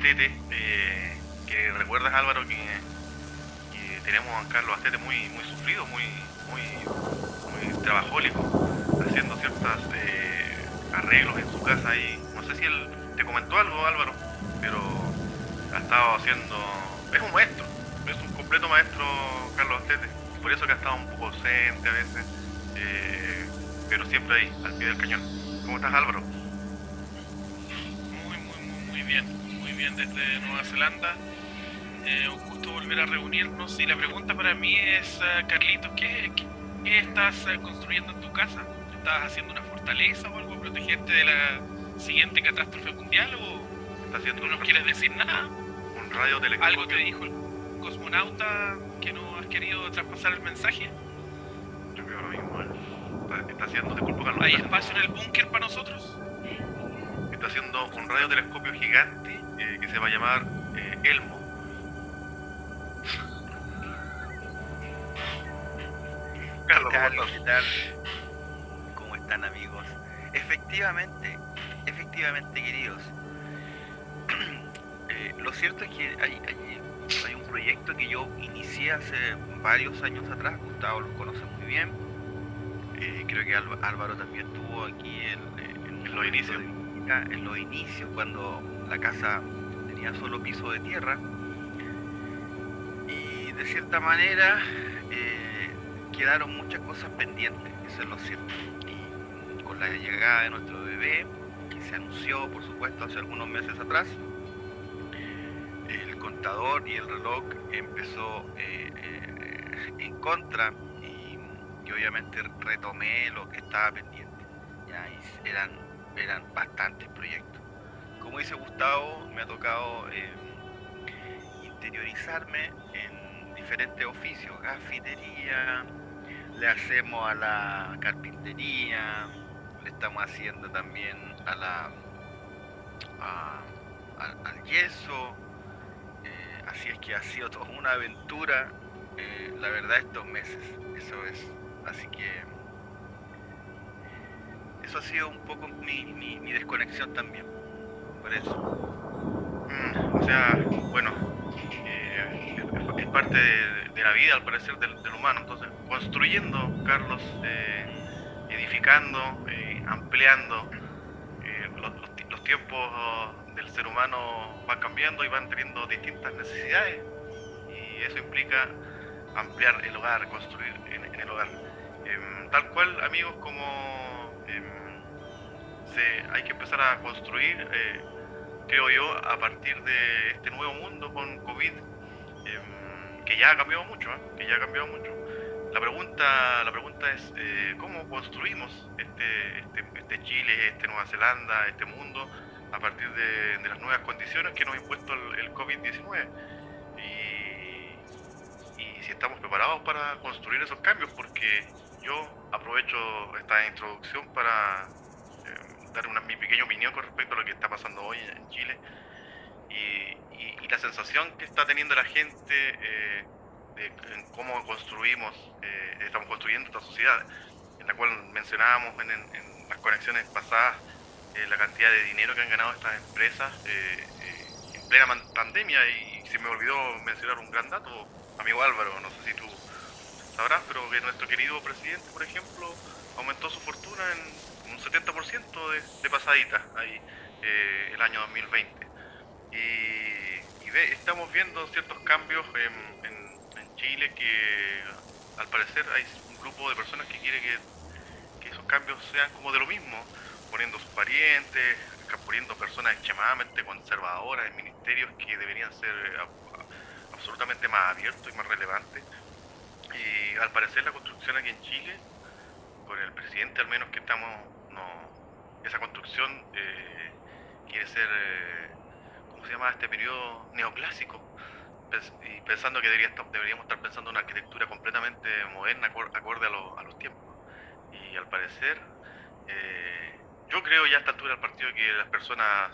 Astete, eh, que recuerdas Álvaro que, tenemos a Carlos Astete muy, muy sufrido, muy, muy, muy trabajólico, haciendo ciertos eh, arreglos en su casa y no sé si él te comentó algo Álvaro, pero ha estado haciendo, es un maestro, es un completo maestro Carlos Astete, por eso que ha estado un poco ausente a veces, pero siempre ahí, al pie del cañón. ¿Cómo estás Álvaro? Muy, muy, muy, muy bien, bien desde Nueva Zelanda. Eh, un gusto volver a reunirnos y la pregunta para mí es, uh, Carlitos, ¿qué, ¿qué, qué, estás uh, construyendo en tu casa? ¿Estás haciendo una fortaleza o algo para protegerte de la siguiente catástrofe mundial o ¿Estás haciendo no quieres decir nada? Un radio telescopio. ¿Algo te dijo el cosmonauta que no has querido traspasar el mensaje? Yo creo lo mismo, está, está haciendo, Carlos. ¿Hay espacio en el búnker para nosotros? Está haciendo un radiotelescopio gigante eh, que se va a llamar eh, Elmo. Carlos, ¿Qué tal? ¿Qué tal? ¿Cómo están amigos? Efectivamente, efectivamente queridos. eh, lo cierto es que hay, hay, hay, un proyecto que yo inicié hace varios años atrás, Gustavo lo conoce muy bien. Eh, creo que Álvaro también estuvo aquí en, en, en los inicios. De, en los inicios, cuando la casa tenía solo piso de tierra. Y de cierta manera eh, quedaron muchas cosas pendientes, eso es lo cierto. Y con la llegada de nuestro bebé, que se anunció, por supuesto, hace algunos meses atrás, el contador y el reloj empezó eh, eh, en contra y, y, obviamente retomé lo que estaba pendiente. Ya eran, eran bastantes proyectos. Como dice Gustavo, me ha tocado eh, interiorizarme en diferentes oficios, gafitería, le hacemos a la carpintería, le estamos haciendo también a la a, al yeso, eh, así es que ha sido toda una aventura, eh, la verdad, estos meses, eso es, así que eso ha sido un poco mi, mi, mi desconexión también, Mm, o sea, bueno, eh, es parte de, la vida, al parecer, del, humano. Entonces, construyendo, Carlos, eh, edificando, eh, ampliando, los, tiempos del ser humano van cambiando y van teniendo distintas necesidades. Y eso implica ampliar el hogar, construir en, el hogar. Em, tal cual, amigos, como se, hay que empezar a construir creo yo, a partir de este nuevo mundo con COVID, eh, que ya ha cambiado mucho, ¿eh? que ya ha cambiado mucho. La pregunta, la pregunta es, eh, ¿cómo construimos este, este, este, Chile, este Nueva Zelanda, este mundo, a partir de, de las nuevas condiciones que nos ha impuesto el, el COVID-19? Y, y si estamos preparados para construir esos cambios, porque yo aprovecho esta introducción para dar una, mi pequeña opinión con respecto a lo que está pasando hoy en Chile. Y, y, y la sensación que está teniendo la gente eh, de en cómo construimos, eh, estamos construyendo esta sociedad, en la cual mencionábamos en, las conexiones pasadas eh, la cantidad de dinero que han ganado estas empresas en plena pandemia. Y se me olvidó mencionar un gran dato, amigo Álvaro, no sé si tú sabrás, pero que nuestro querido presidente, por ejemplo, aumentó su fortuna en un 70% de, de, pasadita ahí eh, el año 2020. Y, estamos viendo ciertos cambios en, en, Chile que al parecer hay un grupo de personas que quiere que, esos cambios sean como de lo mismo, poniendo sus parientes, poniendo personas extremadamente conservadoras en ministerios que deberían ser a, absolutamente más abiertos y más relevantes. Y al parecer la construcción aquí en Chile con el presidente al menos que estamos no esa construcción eh, quiere ser eh, cómo se llama este periodo neoclásico. Y pensando que deberíamos estar pensando en una arquitectura completamente moderna acorde, a, lo, a, los tiempos. Y al parecer eh, yo creo ya a esta altura del partido que las personas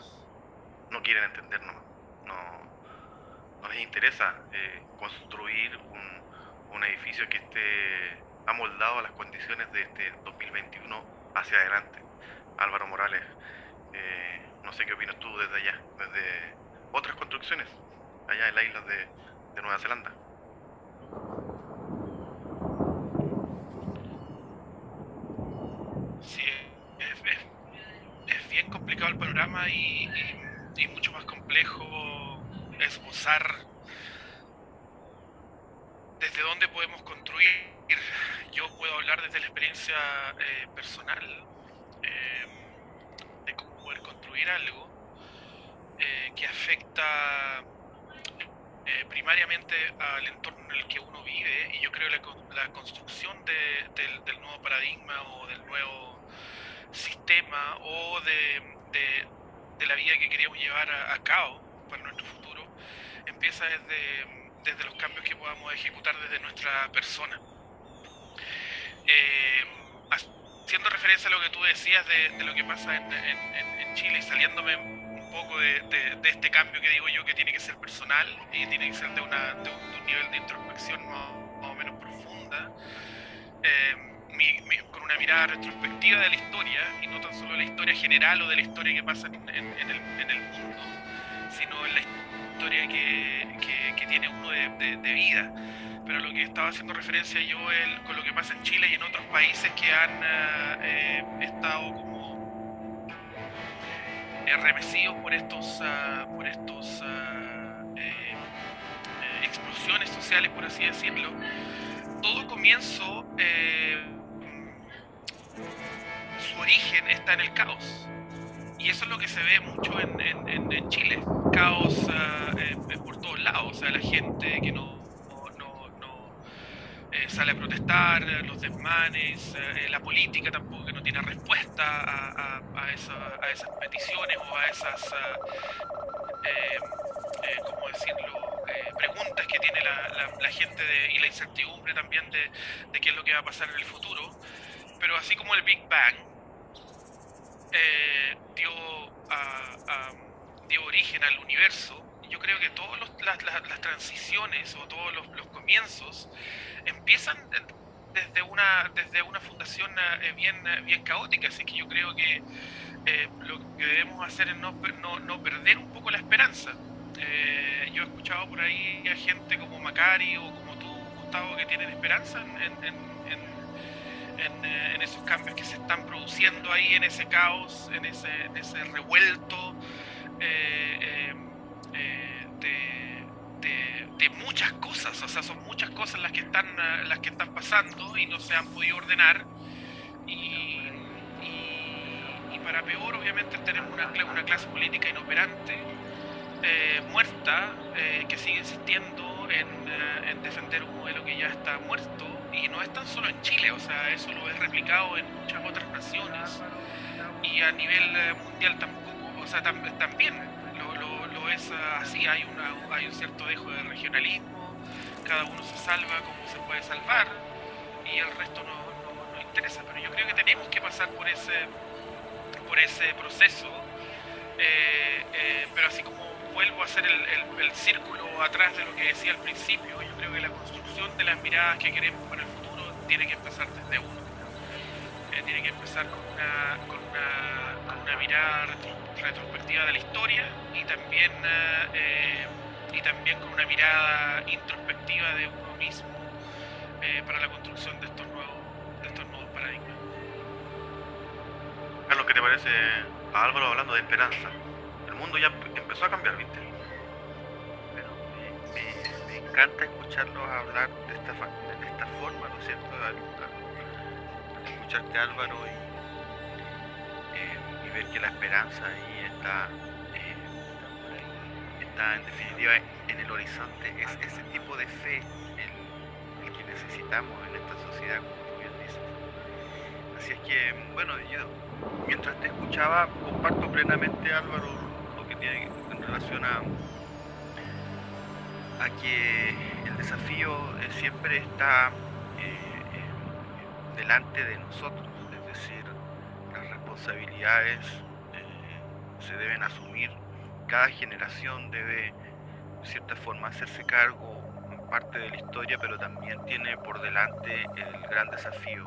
no quieren entender no no, les interesa construir un, un edificio que esté amoldado a las condiciones de este 2021 hacia adelante. Álvaro Morales. Eh, no sé qué opinas tú desde allá, desde otras construcciones, allá en las islas de, de Nueva Zelanda. Sí, es, es- es bien complicado el panorama y, y- y mucho más complejo esbozar desde dónde podemos construir. Yo puedo hablar desde la experiencia eh, personal eh, de cómo poder construir algo eh, que afecta eh, primariamente al entorno en el que uno vive y yo creo que la, la construcción de- del, nuevo paradigma o del nuevo sistema o de, la vida que queríamos llevar a, cabo para nuestro futuro empieza desde, desde los cambios que podamos ejecutar desde nuestra persona. Eh, haciendo referencia a lo que tú decías de, lo que pasa en, Chile y saliéndome un poco de, este cambio que digo yo que tiene que ser personal y tiene que ser de, un, nivel de introspección más, o menos profunda, eh, con una mirada retrospectiva de la historia y no tan solo de la historia general o de la historia que pasa en, en- el, mundo, sino en la historia que, tiene uno de vida. Pero lo que estaba haciendo referencia yo el- con lo que pasa en Chile y en otros países que han eh, eh, estado como eh, por estos, ah, por estos eh, explosiones sociales, por así decirlo. Todo comienzo, su origen está en el caos. Y eso es lo que se ve mucho en, en- Chile. Caos ah, por todos lados. O sea, la gente que no, eh, sale a protestar, eh, los desmanes, eh, la política tampoco que no tiene respuesta a, a- a esa- a esas peticiones o a esas, eh, ¿cómo decirlo?, preguntas que tiene la, la- gente de- y la incertidumbre también de, de qué es lo que va a pasar en el futuro. Pero así como el Big Bang dio, dio origen al universo, yo creo que todas las, las- las transiciones o todos los, los comienzos empiezan eh, desde una, desde una fundación eh, bien, eh, bien caótica, así que yo creo que eh, lo que debemos hacer es no, no, no perder un poco la esperanza. Eh, yo he escuchado por ahí a gente como Macari o como tú, Gustavo, que tienen esperanza en, en- en- en- eh, esos cambios que se están produciendo ahí, en ese caos, en ese, ese revuelto eh, de, muchas cosas. O sea, son muchas cosas las que están, las que están pasando y no se han podido ordenar. Y, para peor, obviamente, tenemos una, cla- una clase política inoperante, eh, muerta, eh, que sigue insistiendo en, eh, en defender un modelo que ya está muerto. Y no es tan solo en Chile, o sea, eso lo es replicado en muchas otras naciones. Y a nivel mundial tampoco, o sea, tam- también ah, así, hay, una, hay un cierto dejo de regionalismo, cada uno se salva como se puede salvar y el resto no, no- interesa. Pero yo creo que tenemos que pasar por ese, por ese proceso, eh, eh, pero así como vuelvo a hacer el, el- el círculo atrás de lo que decía al principio, yo creo que la construcción de las miradas que queremos para el futuro tiene que empezar desde uno. Eh, tiene que empezar con una, con una, con una mirada retro- retrospectiva de la historia y también, eh, eh, y también con una mirada introspectiva de uno mismo eh, para la construcción de estos nuevos, de estos nuevos paradigmas. Carlos, ¿qué te parece a Álvaro hablando de esperanza? El mundo ya empe- empezó a cambiar, ¿viste? Bueno, me, me- me encanta escucharlos hablar de esta, de esta forma, ¿no es cierto? Al, al- al escucharte Álvaro y, eh, y ver que la esperanza ahí está, eh, está en definitiva en el horizonte, es ese tipo de fe el, que necesitamos en esta sociedad, como tú bien dices. Así es que, bueno, yo mientras te escuchaba, comparto plenamente, Álvaro, lo que tiene en relación a, a que el desafío eh, siempre está eh, delante de nosotros, es decir, las responsabilidades se deben asumir, cada generación debe, de cierta forma, hacerse cargo en parte de la historia, pero también tiene por delante el gran desafío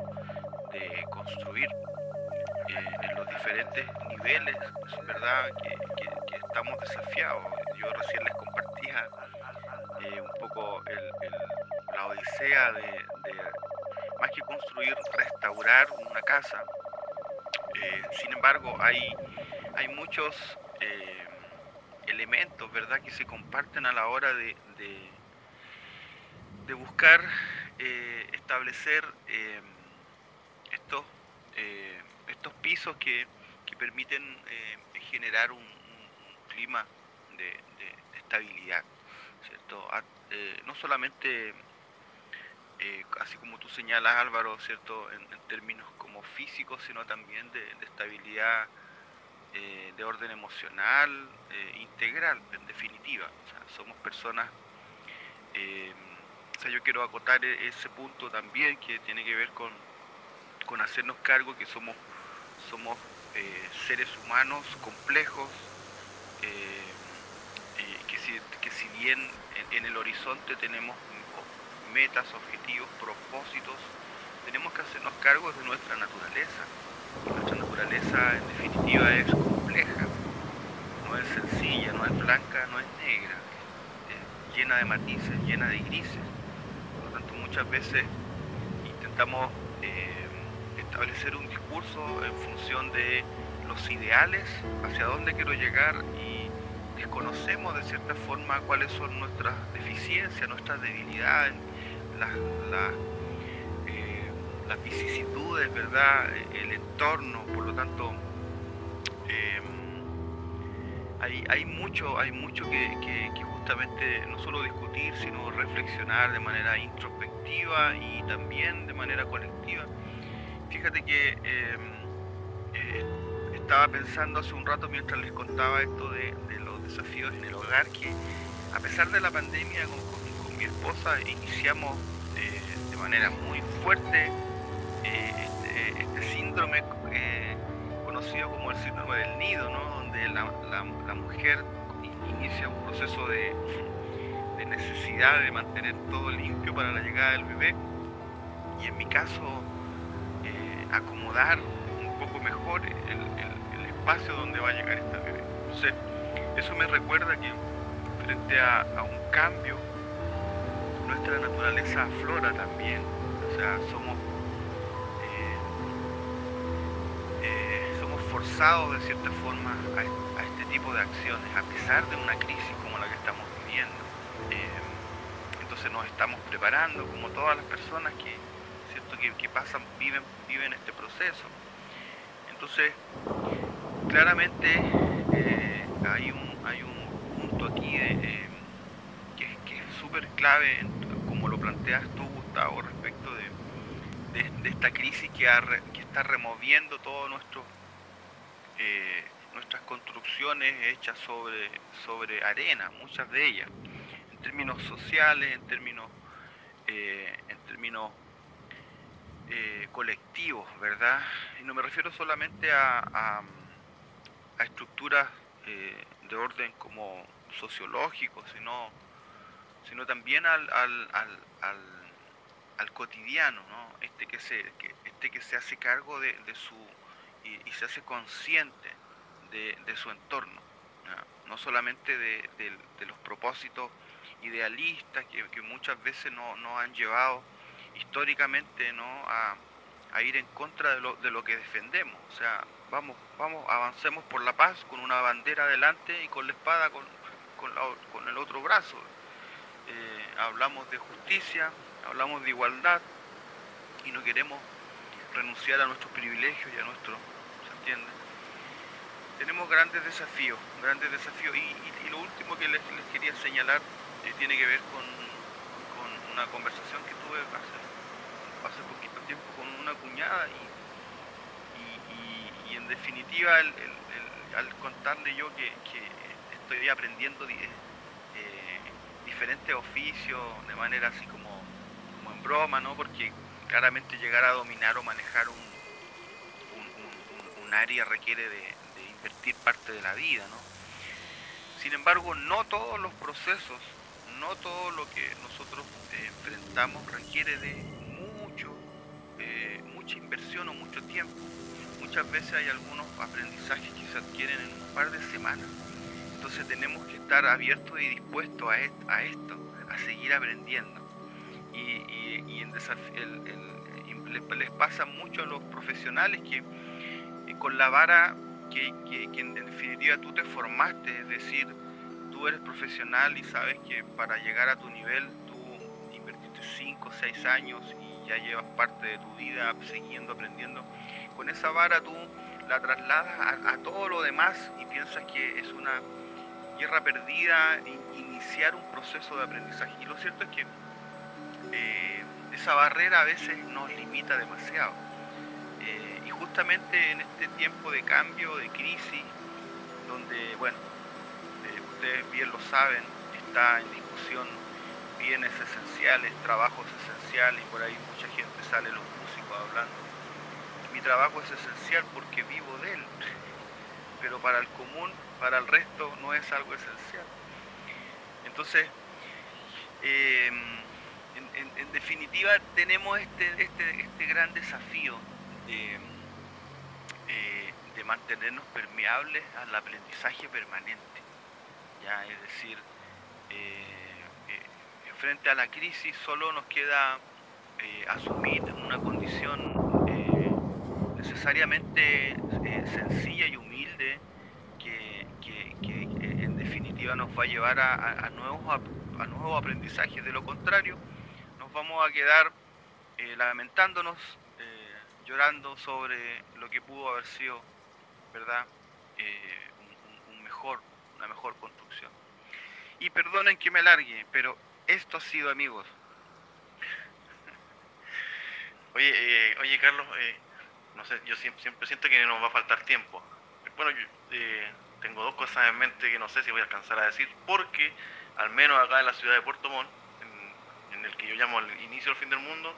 de construir eh, en los diferentes niveles, es verdad que, estamos desafiados. Yo recién les compartía eh, un poco la odisea de, de, más que construir, restaurar una casa. Eh, sin embargo, hay, hay muchos eh, elementos, ¿verdad?, que se comparten a la hora de, de, buscar eh, establecer eh, estos, estos pisos que, que permiten generar un, clima de, estabilidad, ¿cierto? No solamente, así como tú señalas Álvaro, ¿cierto? En, términos como físicos, sino también de estabilidad eh, de orden emocional, eh, integral, en definitiva. Somos personas eh, o sea, yo quiero acotar e- ese punto también que tiene que ver con, con hacernos cargo que somos, somos seres humanos complejos, que, si, que si bien en, el horizonte tenemos metas, objetivos, propósitos, tenemos que hacernos cargo de nuestra naturaleza. Naturaleza en definitiva es compleja, no es sencilla, no es blanca, no es negra, es llena de matices, llena de grises. Por lo tanto, muchas veces intentamos eh, establecer un discurso en función de los ideales, hacia dónde quiero llegar y desconocemos de cierta forma cuáles son nuestras deficiencias, nuestras debilidades, las, las, las vicisitudes, ¿verdad? El entorno, por lo tanto, eh, hay, hay mucho, hay mucho que, justamente no solo discutir, sino reflexionar de manera introspectiva y también de manera colectiva. Fíjate que eh, eh, estaba pensando hace un rato mientras les contaba esto de, los desafíos en el hogar, que a pesar de la pandemia con, mi esposa iniciamos eh, de manera muy fuerte síndrome eh, conocido como el síndrome del nido, ¿no? donde la, la- mujer in- inicia un proceso de, de necesidad de mantener todo limpio para la llegada del bebé y en mi caso eh, acomodar un poco mejor el, el- espacio donde va a llegar esta bebé. Eso me recuerda que frente a, a un cambio, nuestra naturaleza aflora también. O sea, somos forzados de cierta forma a, est- a este tipo de acciones, a pesar de una crisis como la que estamos viviendo. Eh, entonces nos estamos preparando, como todas las personas que, ¿cierto? que, pasan, viven, viven este proceso. Entonces, claramente eh, hay, un, hay un punto aquí de, eh, que, es- súper clave, como lo planteas tú, Gustavo, respecto de, de, esta crisis que, que está removiendo todo nuestro eh, nuestras construcciones hechas sobre, sobre arena, muchas de ellas, en términos sociales, en términos, eh, en términos eh, colectivos, ¿verdad? Y no me refiero solamente a, estructuras de orden como sociológico, sino, sino también al, al, al, cotidiano, ¿no? Este que se, este que se hace cargo de su y, se hace consciente de, su entorno, no solamente de, los propósitos idealistas que, muchas veces no- nos han llevado históricamente ¿no? a, ir en contra de lo, que defendemos. O sea, vamos, vamos, avancemos por la paz con una bandera adelante y con la espada con, el otro brazo. Eh, hablamos de justicia, hablamos de igualdad y no queremos renunciar a nuestros privilegios y a nuestro, ¿se Tenemos grandes desafíos, grandes desafíos y, lo último que les, quería señalar eh, tiene que ver con, con una conversación que tuve hace, hace poquito tiempo con una cuñada y, y- en definitiva el- el- el- al contarle yo que, estoy aprendiendo di- eh, diferentes oficios de manera así como, como en broma, ¿no? Porque claramente llegar a dominar o manejar un, un- área requiere de, invertir parte de la vida, ¿no? Sin embargo, no todos los procesos, no todo lo que nosotros eh, enfrentamos requiere de mucho, eh, mucha inversión o mucho tiempo. Muchas veces hay algunos aprendizajes que se adquieren en un par de semanas. Entonces tenemos que estar abiertos y dispuestos a, esto, a seguir aprendiendo. Y, les, pasa mucho a los profesionales que con la vara que, que en definitiva tú te formaste, es decir, tú eres profesional y sabes que para llegar a tu nivel tú invertiste 5 o 6 años y ya llevas parte de tu vida siguiendo aprendiendo, con esa vara tú la trasladas a, todo lo demás y piensas que es una guerra perdida iniciar un proceso de aprendizaje. Y lo cierto es que eh, esa barrera a veces nos limita demasiado. Eh, y justamente en este tiempo de cambio, de crisis, donde, bueno, ustedes bien lo saben, está en discusión bienes esenciales, trabajos esenciales, y por ahí mucha gente sale, los músicos hablando. Mi trabajo es esencial porque vivo de él, pero para el común, para el resto, no es algo esencial. Entonces, em, en, definitiva, tenemos este, este, este gran desafío de, eh, de mantenernos permeables al aprendizaje permanente ya es decir, eh, eh, frente a la crisis solo nos queda asumir una condición necesariamente sencilla y humilde que, en definitiva nos va a llevar a, nuevos, a, nuevos aprendizajes. De lo contrario, nos vamos a quedar lamentándonos, llorando sobre lo que pudo haber sido, ¿verdad? un mejor una mejor construcción. Y perdonen que me alargue, pero esto ha sido, amigos. Oye, eh, oye Carlos, eh, no sé, yo siempre, siento que nos va a faltar tiempo. Bueno, yo eh, tengo dos cosas en mente que no sé si voy a alcanzar a decir, porque al menos acá en la ciudad de Puerto Montt, en, el que yo llamo el inicio del fin del mundo,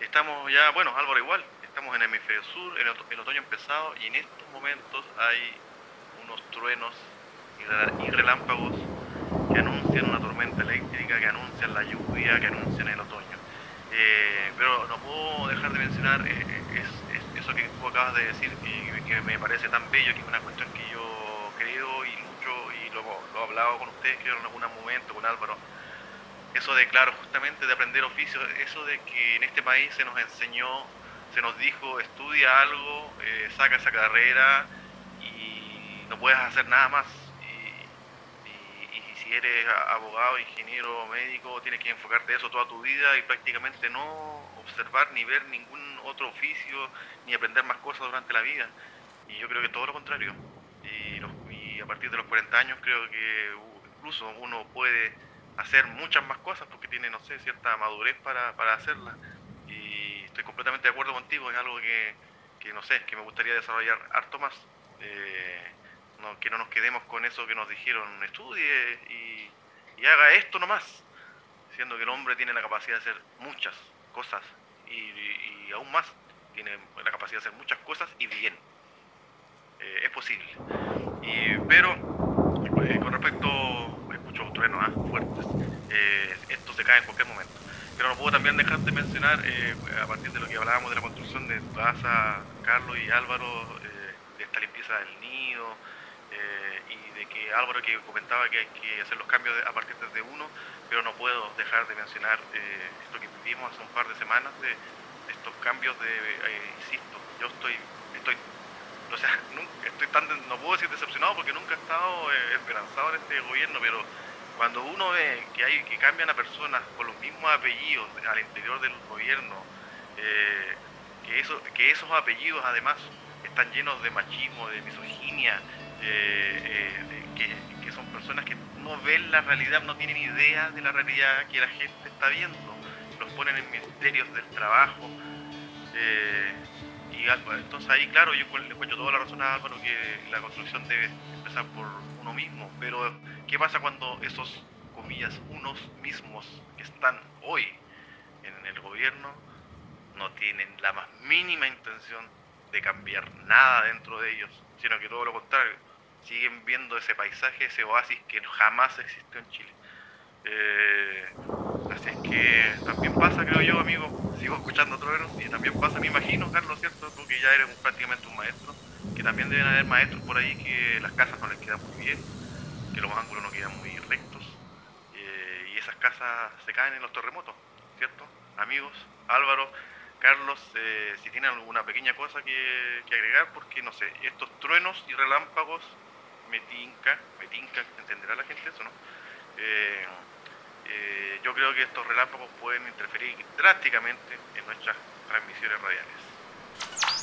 estamos ya, bueno, Álvaro igual, estamos en el hemisferio sur, en el otoño empezado, y en estos momentos hay unos truenos y relámpagos que anuncian una tormenta eléctrica, que anuncian la lluvia, que anuncian el otoño. Eh, pero no puedo dejar de mencionar eh, es, eso que tú acabas de decir, y que me parece tan bello, que es una cuestión que yo creo y lucho y lo, lo he hablado con ustedes, creo en algún momento, con Álvaro. Eso de, claro, justamente de aprender oficio, eso de que en este país se nos enseñó, se nos dijo, estudia algo, eh, saca esa carrera y no puedes hacer nada más eres abogado, ingeniero, médico, tienes que enfocarte eso toda tu vida y prácticamente no observar ni ver ningún otro oficio ni aprender más cosas durante la vida. Y yo creo que todo lo contrario. Y, a partir de los 40 años creo que incluso uno puede hacer muchas más cosas porque tiene, no sé, cierta madurez para, para hacerlas. Y estoy completamente de acuerdo contigo, es algo que, que no sé, que me gustaría desarrollar harto más. Eh, que no nos quedemos con eso que nos dijeron, estudie y, haga esto nomás, siendo que el hombre tiene la capacidad de hacer muchas cosas y, aún más tiene la capacidad de hacer muchas cosas y bien. Eh, es posible. pero eh, con respecto, escucho truenos ¿ah? fuertes, eh, esto se cae en cualquier momento. Pero no puedo también dejar de mencionar, a partir de lo que hablábamos de la construcción de Plaza, Carlos y Álvaro, de esta limpieza del nido, eh, y de que Álvaro que comentaba que hay que hacer los cambios a partir de uno, pero no puedo dejar de mencionar eh, esto que vivimos hace un par de semanas de, estos cambios de, eh, insisto, yo estoy, estoy, o sea, estoy tan, no puedo decir decepcionado porque nunca he estado esperanzado en este gobierno, pero cuando uno ve que hay que cambian a personas con los mismos apellidos al interior del gobierno, que, eso, que esos apellidos además están llenos de machismo, de misoginia, eh, que, son personas que no ven la realidad, no tienen idea de la realidad que la gente está viendo, los ponen en ministerios del trabajo. Eh, y entonces ahí, claro, yo le encuentro toda la razón a Álvaro que la construcción debe empezar por uno mismo, pero ¿qué pasa cuando esos, comillas, unos mismos que están hoy en el gobierno no tienen la más mínima intención de cambiar nada dentro de ellos, sino que todo lo contrario, siguen viendo ese paisaje, ese oasis que jamás existió en Chile. Eh, así es que también pasa, creo yo, amigo, sigo escuchando truenos y también pasa, me imagino, Carlos, ¿cierto? Tú que ya eres prácticamente un maestro, que también deben haber maestros por ahí que las casas no les quedan muy bien, que los ángulos no quedan muy rectos eh, y esas casas se caen en los terremotos, ¿cierto? Amigos, Álvaro, Carlos, eh, si tienen alguna pequeña cosa que, que agregar, porque no sé, estos truenos y relámpagos me tinca, me tinca, entenderá la gente eso, ¿no? Eh, eh, yo creo que estos relámpagos pueden interferir drásticamente en nuestras transmisiones radiales.